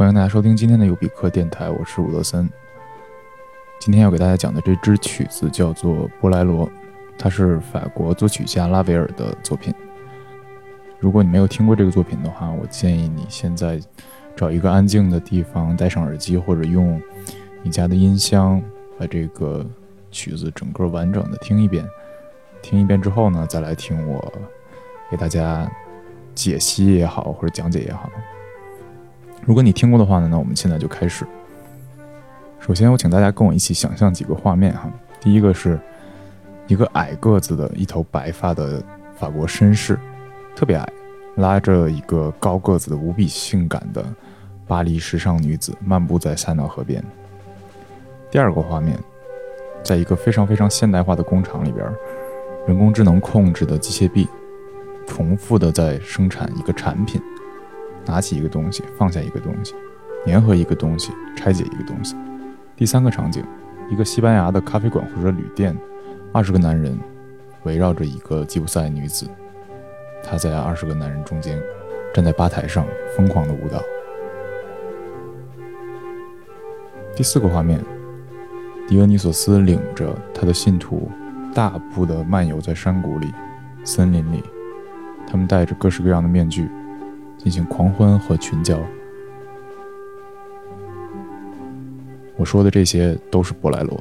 欢迎大家收听今天的尤比克电台，我是伍德森。今天要给大家讲的这支曲子叫做《波莱罗》，它是法国作曲家拉维尔的作品。如果你没有听过这个作品的话，我建议你现在找一个安静的地方，戴上耳机，或者用你家的音箱，把这个曲子整个完整的听一遍。听一遍之后呢，再来听我给大家解析也好，或者讲解也好。如果你听过的话呢，那我们现在就开始。首先，我请大家跟我一起想象几个画面哈。第一个是一个矮个子的、一头白发的法国绅士，特别矮，拉着一个高个子的、无比性感的巴黎时尚女子漫步在塞纳河边。第二个画面，在一个非常非常现代化的工厂里边，人工智能控制的机械臂重复的在生产一个产品。拿起一个东西，放下一个东西，粘合一个东西，拆解一个东西。第三个场景，一个西班牙的咖啡馆或者旅店，二十个男人围绕着一个吉普赛女子，她在二十个男人中间，站在吧台上疯狂的舞蹈。第四个画面，狄俄尼索斯领着他的信徒，大步的漫游在山谷里、森林里，他们戴着各式各样的面具。进行狂欢和群交。我说的这些都是波莱罗。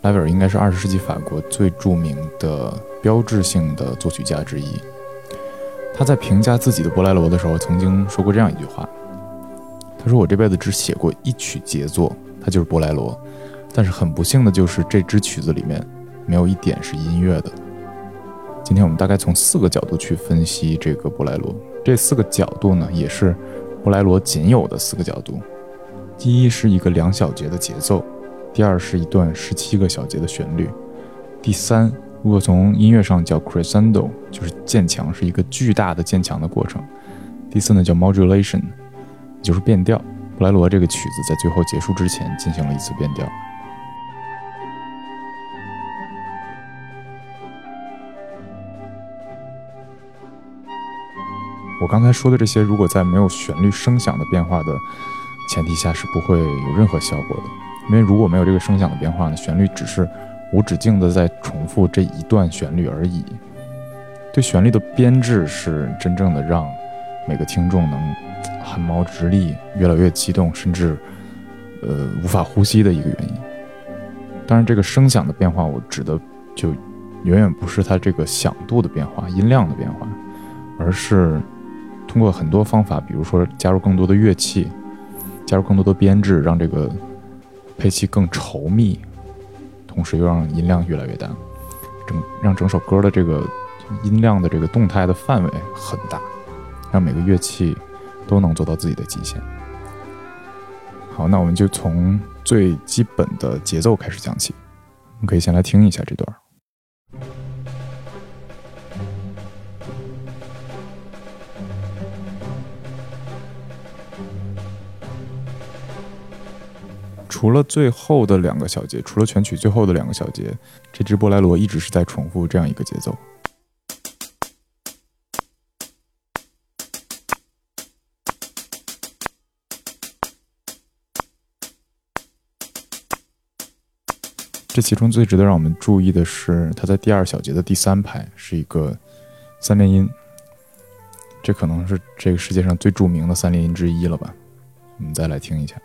莱维尔应该是二十世纪法国最著名的标志性的作曲家之一。他在评价自己的波莱罗的时候，曾经说过这样一句话。他说：“我这辈子只写过一曲杰作，它就是《波莱罗》。但是很不幸的就是，这支曲子里面没有一点是音乐的。今天我们大概从四个角度去分析这个《波莱罗》。这四个角度呢，也是《波莱罗》仅有的四个角度。第一是一个两小节的节奏，第二是一段十七个小节的旋律，第三，如果从音乐上叫 crescendo，就是渐强，是一个巨大的渐强的过程。第四呢叫 modulation。”就是变调，布莱罗这个曲子在最后结束之前进行了一次变调。我刚才说的这些，如果在没有旋律声响的变化的前提下，是不会有任何效果的。因为如果没有这个声响的变化呢，旋律只是无止境的在重复这一段旋律而已。对旋律的编制是真正的让每个听众能。汗毛直立，越来越激动，甚至，呃，无法呼吸的一个原因。当然，这个声响的变化，我指的就远远不是它这个响度的变化、音量的变化，而是通过很多方法，比如说加入更多的乐器，加入更多的编制，让这个配器更稠密，同时又让音量越来越大，整让整首歌的这个音量的这个动态的范围很大，让每个乐器。都能做到自己的极限。好，那我们就从最基本的节奏开始讲起。我们可以先来听一下这段。除了最后的两个小节，除了全曲最后的两个小节，这支波莱罗一直是在重复这样一个节奏。这其中最值得让我们注意的是，它在第二小节的第三拍是一个三连音，这可能是这个世界上最著名的三连音之一了吧？我们再来听一下。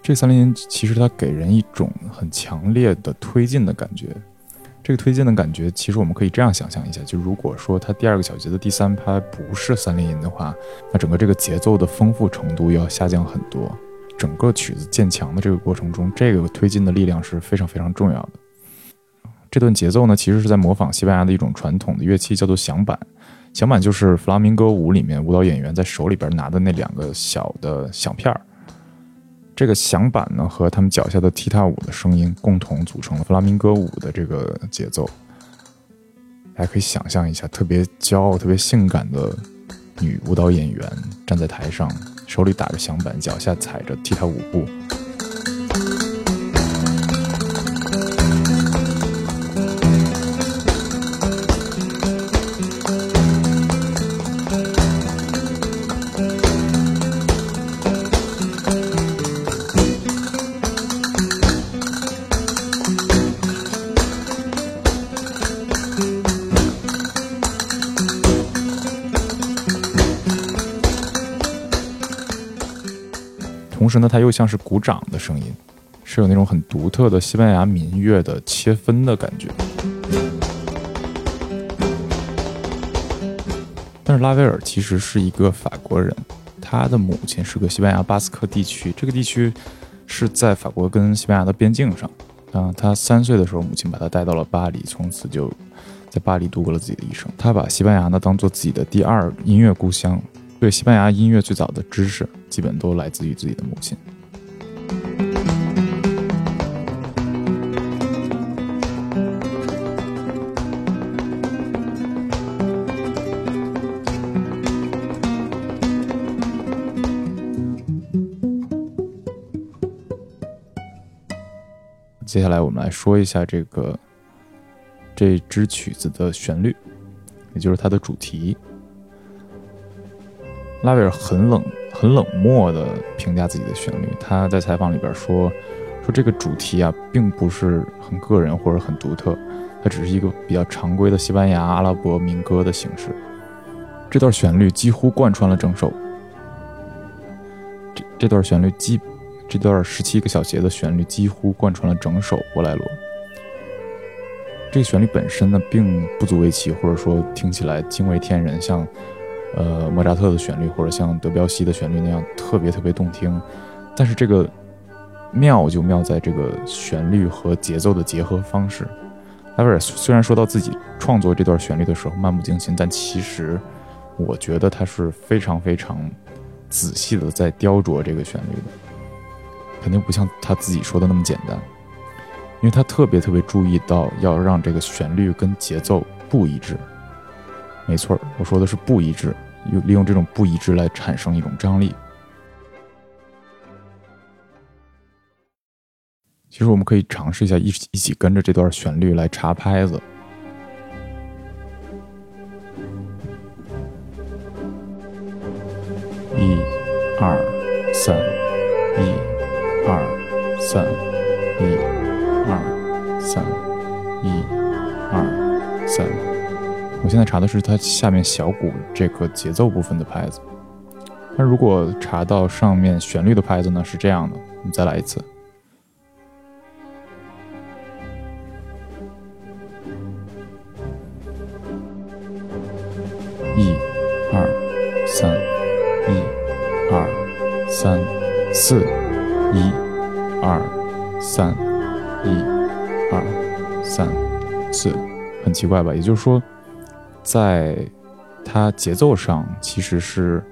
这三连音其实它给人一种很强烈的推进的感觉。这个推进的感觉，其实我们可以这样想象一下：就如果说它第二个小节的第三拍不是三连音的话，那整个这个节奏的丰富程度要下降很多。整个曲子渐强的这个过程中，这个推进的力量是非常非常重要的。这段节奏呢，其实是在模仿西班牙的一种传统的乐器，叫做响板。响板就是弗拉明戈舞里面舞蹈演员在手里边拿的那两个小的响片儿。这个响板呢和他们脚下的踢踏舞的声音共同组成了弗拉明戈舞的这个节奏。大家可以想象一下，特别骄傲、特别性感的女舞蹈演员站在台上，手里打着响板，脚下踩着踢踏舞步。同时呢，它又像是鼓掌的声音，是有那种很独特的西班牙民乐的切分的感觉。但是拉威尔其实是一个法国人，他的母亲是个西班牙巴斯克地区，这个地区是在法国跟西班牙的边境上。啊，他三岁的时候，母亲把他带到了巴黎，从此就在巴黎度过了自己的一生。他把西班牙呢当做自己的第二音乐故乡。对西班牙音乐最早的知识，基本都来自于自己的母亲。接下来，我们来说一下这个这支曲子的旋律，也就是它的主题。拉威尔很冷、很冷漠的评价自己的旋律。他在采访里边说：“说这个主题啊，并不是很个人或者很独特，它只是一个比较常规的西班牙阿拉伯民歌的形式。这段旋律几乎贯穿了整首。这这段旋律几，这段十七个小节的旋律几乎贯穿了整首波莱罗。这个旋律本身呢，并不足为奇，或者说听起来惊为天人，像。”呃，莫扎特的旋律或者像德彪西的旋律那样特别特别动听，但是这个妙就妙在这个旋律和节奏的结合方式。拉威尔虽然说到自己创作这段旋律的时候漫不经心，但其实我觉得他是非常非常仔细的在雕琢这个旋律的，肯定不像他自己说的那么简单，因为他特别特别注意到要让这个旋律跟节奏不一致。没错，我说的是不一致，用利用这种不一致来产生一种张力。其实我们可以尝试一下，一一起跟着这段旋律来查拍子。一、二、三，一、二、三，现在查的是它下面小鼓这个节奏部分的拍子，那如果查到上面旋律的拍子呢？是这样的，我们再来一次。一、二、三，一、二、三、四，一、二、三，一、二、三、四，很奇怪吧？也就是说。在它节奏上其实是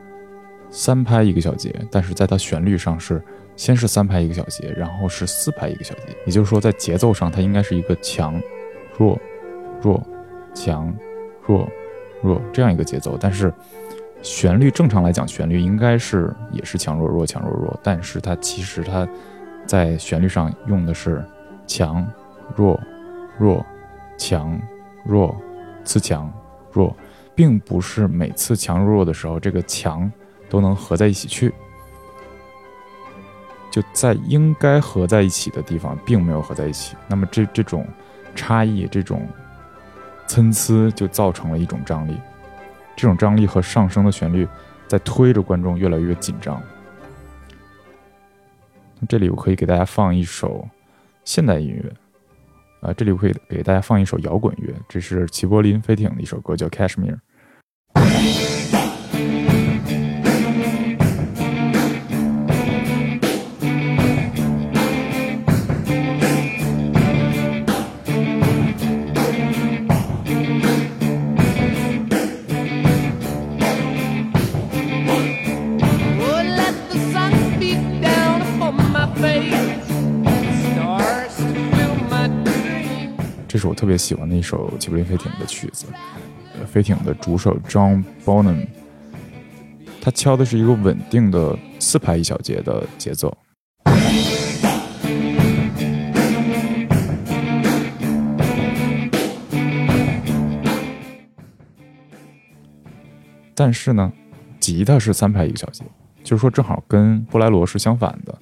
三拍一个小节，但是在它旋律上是先是三拍一个小节，然后是四拍一个小节。也就是说，在节奏上它应该是一个强、弱、弱、强、弱、弱这样一个节奏。但是旋律正常来讲，旋律应该是也是强弱弱强弱弱，但是它其实它在旋律上用的是强、弱、弱、强、弱、次强。弱，并不是每次强弱弱的时候，这个强都能合在一起去。就在应该合在一起的地方，并没有合在一起。那么这这种差异，这种参差，就造成了一种张力。这种张力和上升的旋律，在推着观众越来越紧张。这里我可以给大家放一首现代音乐。啊，这里我可以给大家放一首摇滚乐，这是齐柏林飞艇的一首歌，叫《Cashmere》。这是我特别喜欢的一首吉卜林飞艇的曲子。飞艇的主手 John Bonham，他敲的是一个稳定的四拍一小节的节奏。但是呢，吉他是三拍一小节，就是说正好跟布莱罗是相反的。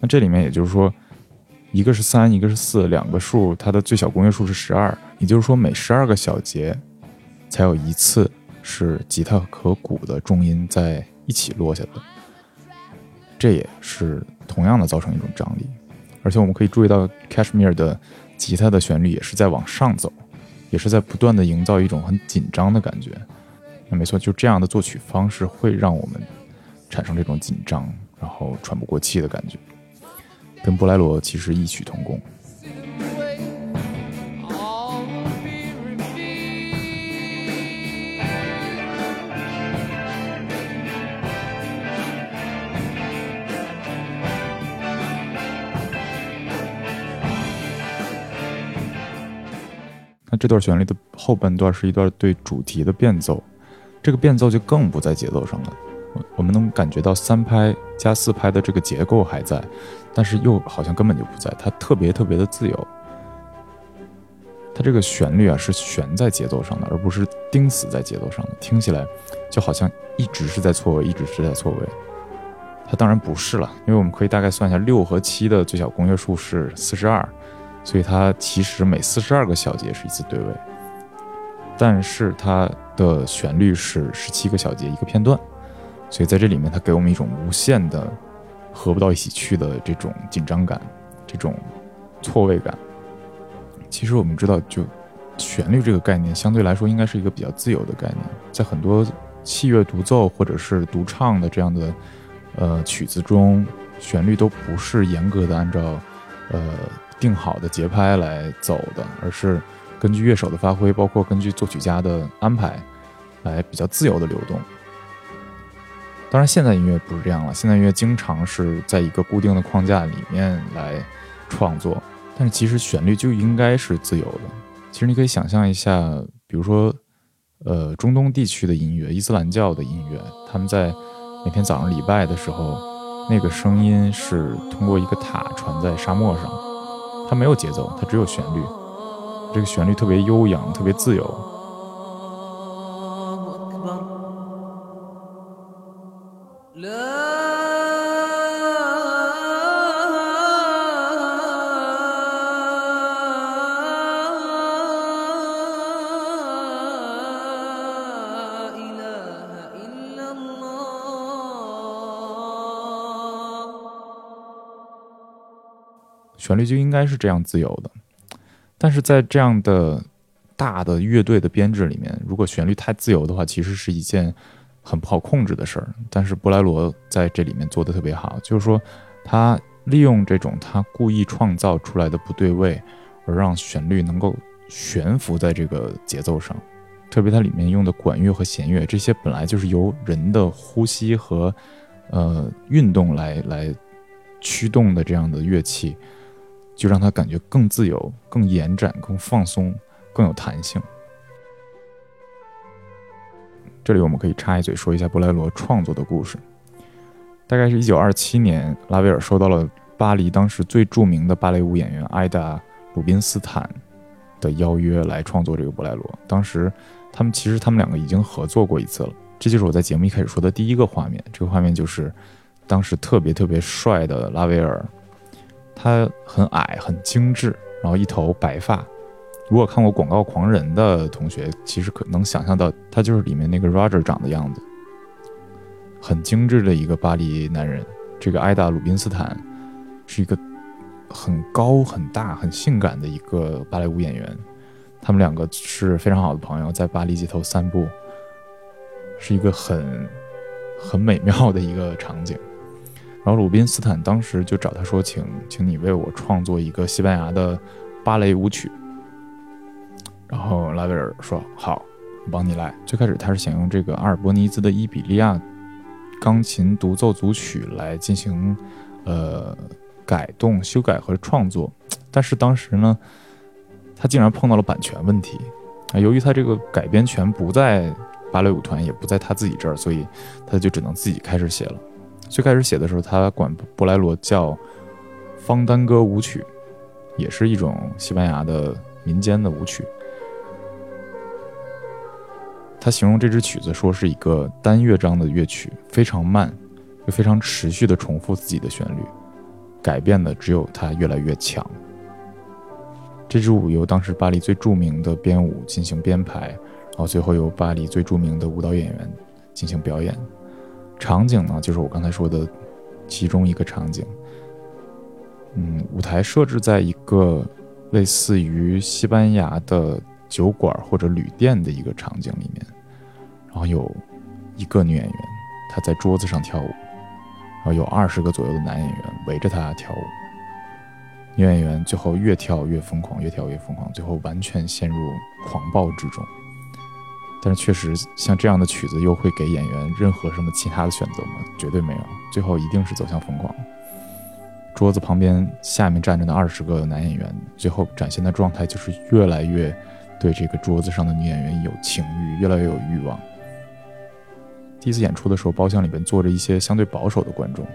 那这里面也就是说，一个是三，一个是四，两个数它的最小公约数是十二，也就是说每十二个小节才有一次是吉他和鼓的重音在一起落下的。这也是同样的造成一种张力，而且我们可以注意到 Cashmere 的吉他的旋律也是在往上走，也是在不断的营造一种很紧张的感觉。那没错，就这样的作曲方式会让我们产生这种紧张，然后喘不过气的感觉，跟布莱罗其实异曲同工。那这段旋律的后半段是一段对主题的变奏。这个变奏就更不在节奏上了，我们能感觉到三拍加四拍的这个结构还在，但是又好像根本就不在，它特别特别的自由。它这个旋律啊是悬在节奏上的，而不是钉死在节奏上的，听起来就好像一直是在错位，一直是在错位。它当然不是了，因为我们可以大概算一下，六和七的最小公约数是四十二，所以它其实每四十二个小节是一次对位。但是它的旋律是十七个小节一个片段，所以在这里面它给我们一种无限的合不到一起去的这种紧张感，这种错位感。其实我们知道，就旋律这个概念相对来说应该是一个比较自由的概念，在很多器乐独奏或者是独唱的这样的呃曲子中，旋律都不是严格的按照呃定好的节拍来走的，而是。根据乐手的发挥，包括根据作曲家的安排，来比较自由的流动。当然，现在音乐不是这样了，现在音乐经常是在一个固定的框架里面来创作。但是，其实旋律就应该是自由的。其实，你可以想象一下，比如说，呃，中东地区的音乐，伊斯兰教的音乐，他们在每天早上礼拜的时候，那个声音是通过一个塔传在沙漠上，它没有节奏，它只有旋律。这个旋律特别悠扬，特别自由。旋律就应该是这样自由的。但是在这样的大的乐队的编制里面，如果旋律太自由的话，其实是一件很不好控制的事儿。但是布莱罗在这里面做的特别好，就是说他利用这种他故意创造出来的不对位，而让旋律能够悬浮在这个节奏上。特别它里面用的管乐和弦乐，这些本来就是由人的呼吸和呃运动来来驱动的这样的乐器。就让他感觉更自由、更延展、更放松、更有弹性。这里我们可以插一嘴说一下布莱罗创作的故事。大概是一九二七年，拉威尔收到了巴黎当时最著名的芭蕾舞演员艾达·鲁宾斯坦的邀约来创作这个布莱罗。当时他们其实他们两个已经合作过一次了。这就是我在节目一开始说的第一个画面。这个画面就是当时特别特别帅的拉威尔。他很矮，很精致，然后一头白发。如果看过《广告狂人》的同学，其实可能想象到他就是里面那个 Roger 长的样子，很精致的一个巴黎男人。这个艾达·鲁宾斯坦是一个很高、很大、很性感的一个芭蕾舞演员。他们两个是非常好的朋友，在巴黎街头散步，是一个很很美妙的一个场景。然后鲁宾斯坦当时就找他说：“请，请你为我创作一个西班牙的芭蕾舞曲。”然后拉威尔说：“好，我帮你来。”最开始他是想用这个阿尔伯尼兹的伊比利亚钢琴独奏组曲来进行呃改动、修改和创作，但是当时呢，他竟然碰到了版权问题啊！由于他这个改编权不在芭蕾舞团，也不在他自己这儿，所以他就只能自己开始写了。最开始写的时候，他管布莱罗叫方丹歌舞曲，也是一种西班牙的民间的舞曲。他形容这支曲子说是一个单乐章的乐曲，非常慢，又非常持续的重复自己的旋律，改变的只有它越来越强。这支舞由当时巴黎最著名的编舞进行编排，然后最后由巴黎最著名的舞蹈演员进行表演。场景呢，就是我刚才说的其中一个场景。嗯，舞台设置在一个类似于西班牙的酒馆或者旅店的一个场景里面，然后有一个女演员，她在桌子上跳舞，然后有二十个左右的男演员围着她跳舞。女演员最后越跳越疯狂，越跳越疯狂，最后完全陷入狂暴之中。但是确实，像这样的曲子又会给演员任何什么其他的选择吗？绝对没有，最后一定是走向疯狂。桌子旁边下面站着的二十个男演员，最后展现的状态就是越来越对这个桌子上的女演员有情欲，越来越有欲望。第一次演出的时候，包厢里边坐着一些相对保守的观众，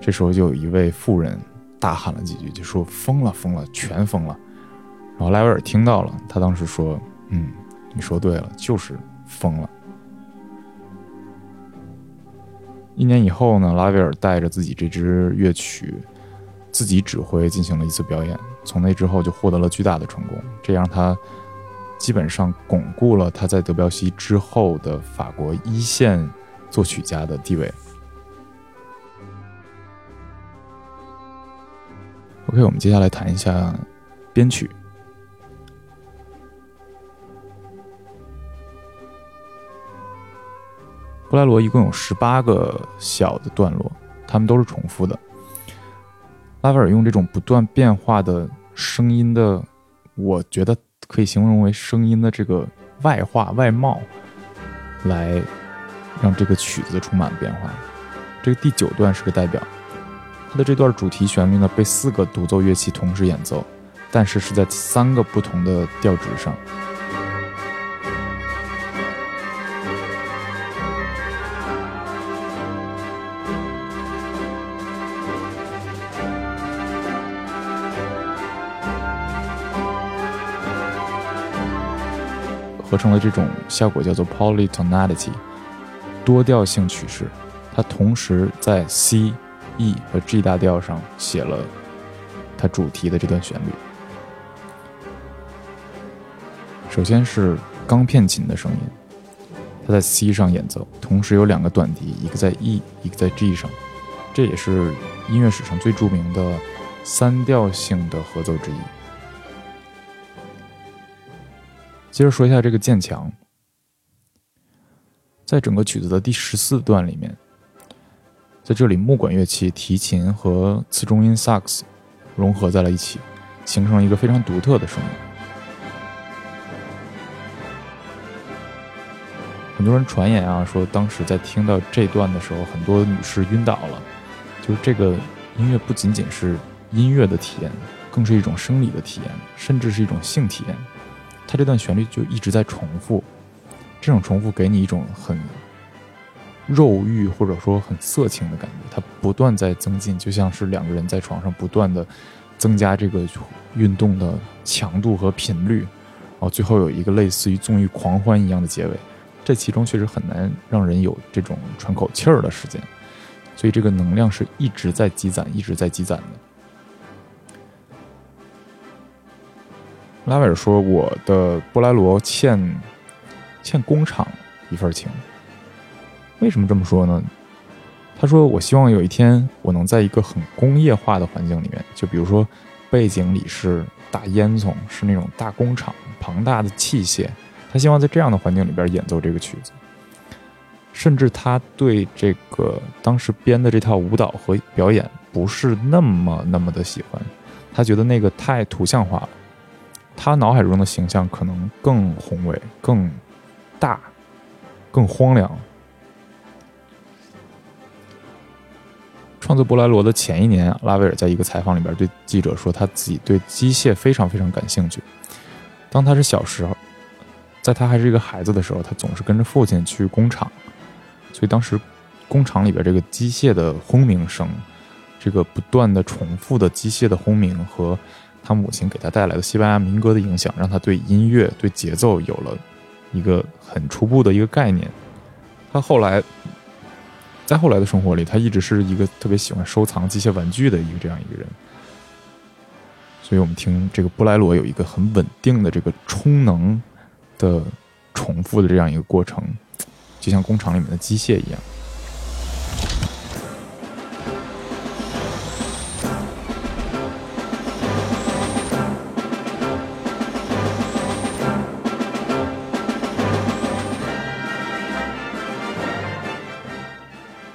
这时候就有一位妇人大喊了几句，就说：“疯了，疯了，全疯了。”然后莱维尔听到了，他当时说：“嗯。”你说对了，就是疯了。一年以后呢，拉威尔带着自己这支乐曲，自己指挥进行了一次表演。从那之后就获得了巨大的成功，这让他基本上巩固了他在德彪西之后的法国一线作曲家的地位。OK，我们接下来谈一下编曲。布莱罗一共有十八个小的段落，它们都是重复的。拉斐尔用这种不断变化的声音的，我觉得可以形容为声音的这个外化外貌，来让这个曲子充满变化。这个第九段是个代表，它的这段主题旋律呢被四个独奏乐器同时演奏，但是是在三个不同的调值上。合成了这种效果叫做 polytonality，多调性曲式。它同时在 C、E 和 G 大调上写了它主题的这段旋律。首先是钢片琴的声音，它在 C 上演奏，同时有两个短笛，一个在 E，一个在 G 上。这也是音乐史上最著名的三调性的合奏之一。接着说一下这个渐强，在整个曲子的第十四段里面，在这里木管乐器、提琴和次中音萨克斯融合在了一起，形成了一个非常独特的声音。很多人传言啊，说当时在听到这段的时候，很多女士晕倒了。就是这个音乐不仅仅是音乐的体验，更是一种生理的体验，甚至是一种性体验。它这段旋律就一直在重复，这种重复给你一种很肉欲或者说很色情的感觉，它不断在增进，就像是两个人在床上不断的增加这个运动的强度和频率，然后最后有一个类似于纵欲狂欢一样的结尾。这其中确实很难让人有这种喘口气儿的时间，所以这个能量是一直在积攒，一直在积攒的。拉威尔说：“我的波莱罗欠欠工厂一份情。为什么这么说呢？他说：‘我希望有一天我能在一个很工业化的环境里面，就比如说背景里是大烟囱，是那种大工厂、庞大的器械。他希望在这样的环境里边演奏这个曲子。甚至他对这个当时编的这套舞蹈和表演不是那么那么的喜欢，他觉得那个太图像化了。’他脑海中的形象可能更宏伟、更大、更荒凉。创作波莱罗的前一年，拉威尔在一个采访里边对记者说，他自己对机械非常非常感兴趣。当他是小时候，在他还是一个孩子的时候，他总是跟着父亲去工厂，所以当时工厂里边这个机械的轰鸣声，这个不断的重复的机械的轰鸣和他母亲给他带来的西班牙民歌的影响，让他对音乐、对节奏有了一个很初步的一个概念。他后来。在后来的生活里，他一直是一个特别喜欢收藏机械玩具的一个这样一个人，所以我们听这个布莱罗有一个很稳定的这个充能的重复的这样一个过程，就像工厂里面的机械一样。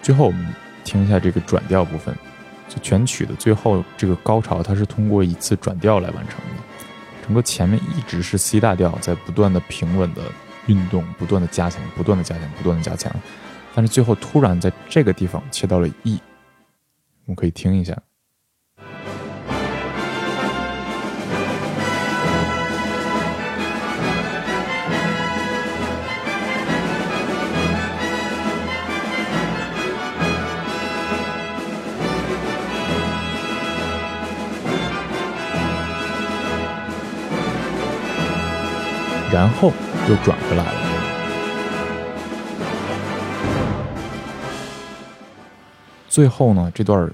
最后我们听一下这个转调部分，就全曲的最后这个高潮，它是通过一次转调来完成的。整个前面一直是 C 大调在不断的平稳的运动，不断的加强，不断的加强，不断的加强，但是最后突然在这个地方切到了 E，我们可以听一下。然后又转回来了。最后呢，这段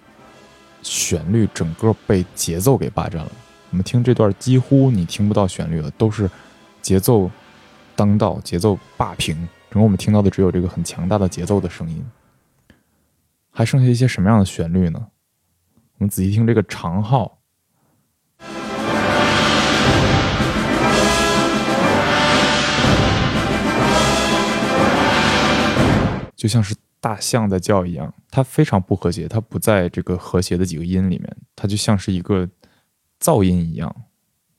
旋律整个被节奏给霸占了。我们听这段，几乎你听不到旋律了，都是节奏当道，节奏霸屏。整个我们听到的只有这个很强大的节奏的声音。还剩下一些什么样的旋律呢？我们仔细听这个长号。就像是大象在叫一样，它非常不和谐，它不在这个和谐的几个音里面，它就像是一个噪音一样，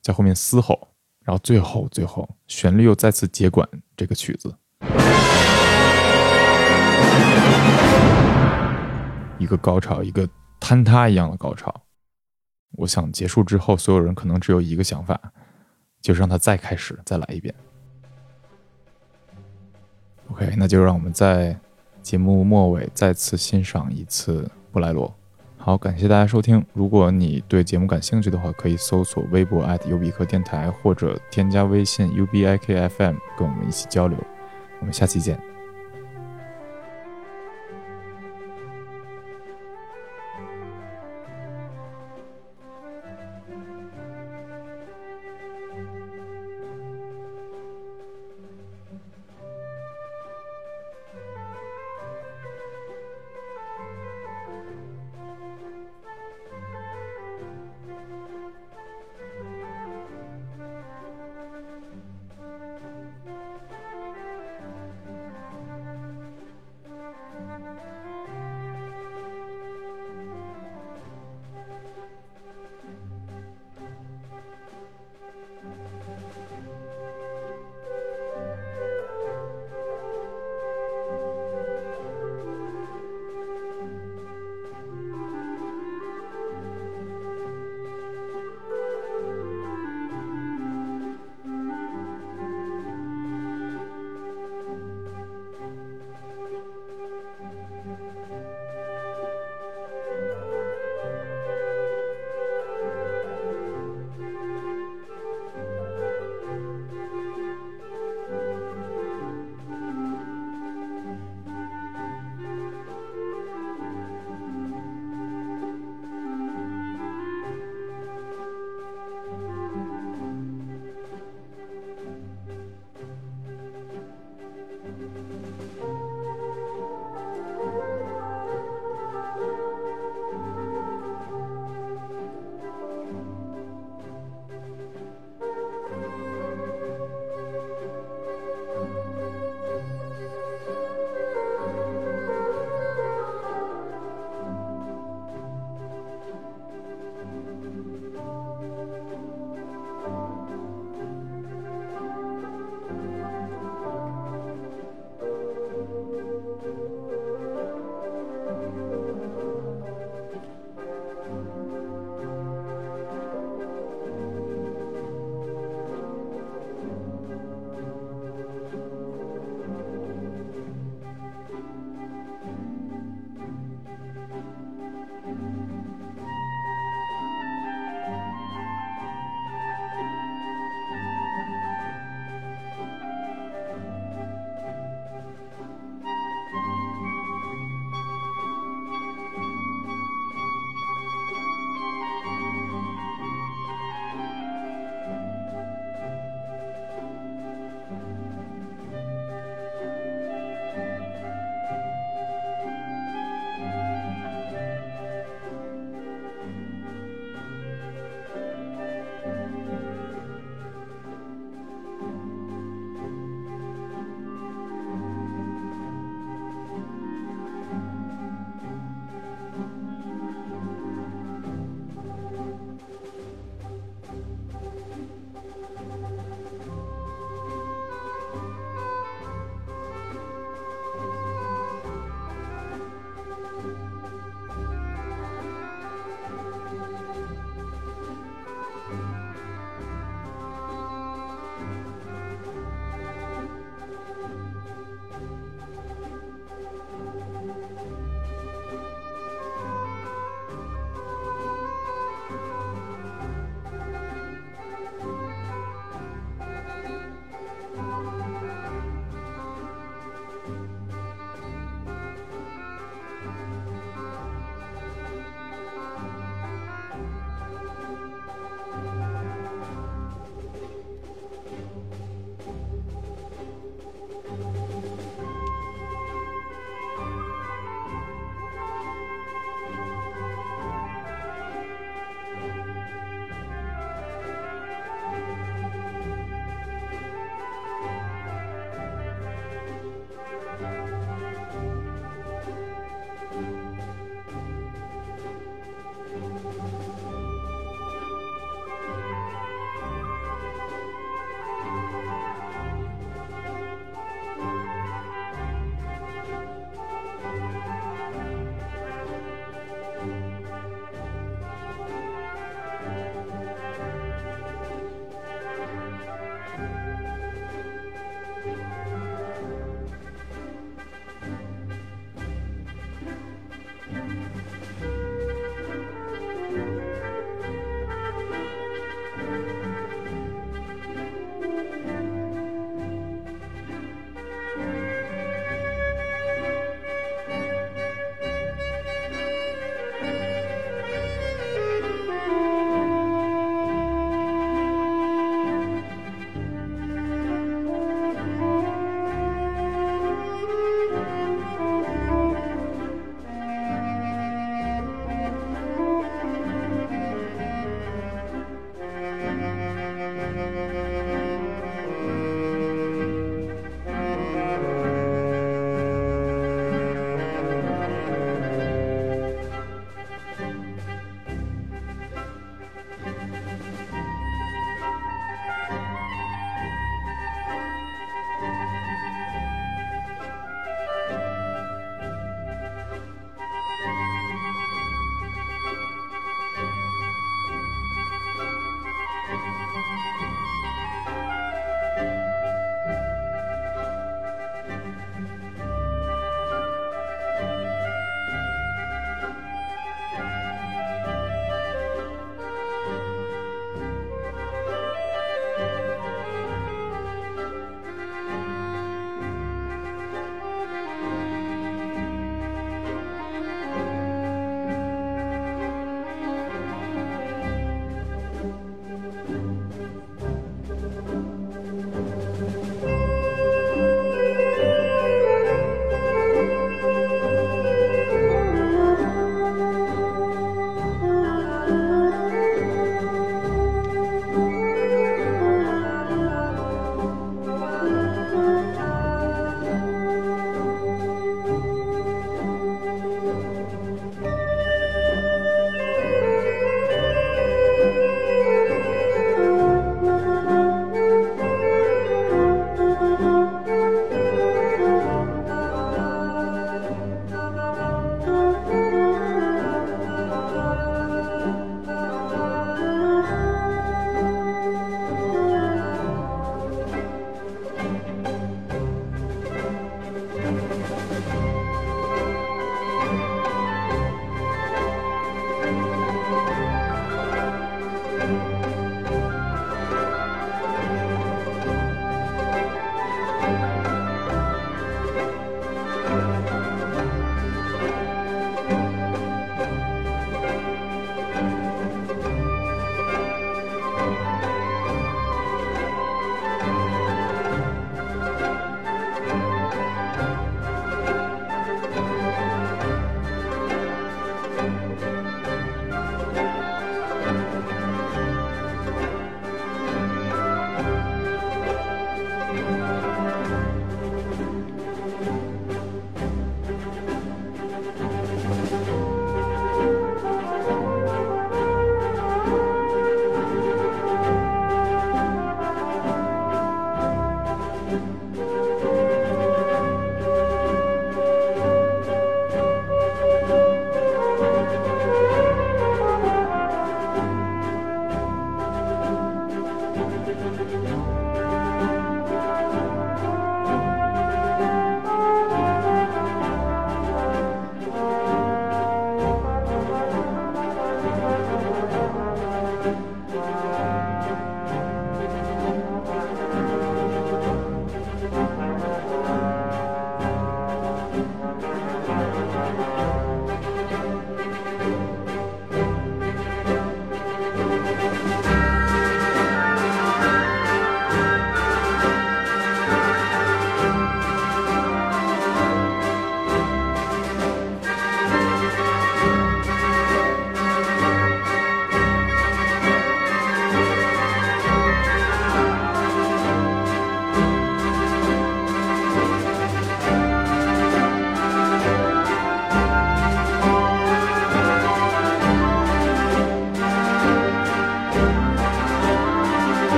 在后面嘶吼，然后最后最后旋律又再次接管这个曲子，一个高潮，一个坍塌一样的高潮。我想结束之后，所有人可能只有一个想法，就是让它再开始，再来一遍。OK，那就让我们在。节目末尾再次欣赏一次布莱罗。好，感谢大家收听。如果你对节目感兴趣的话，可以搜索微博优比克电台，或者添加微信 UBIKFM，跟我们一起交流。我们下期见。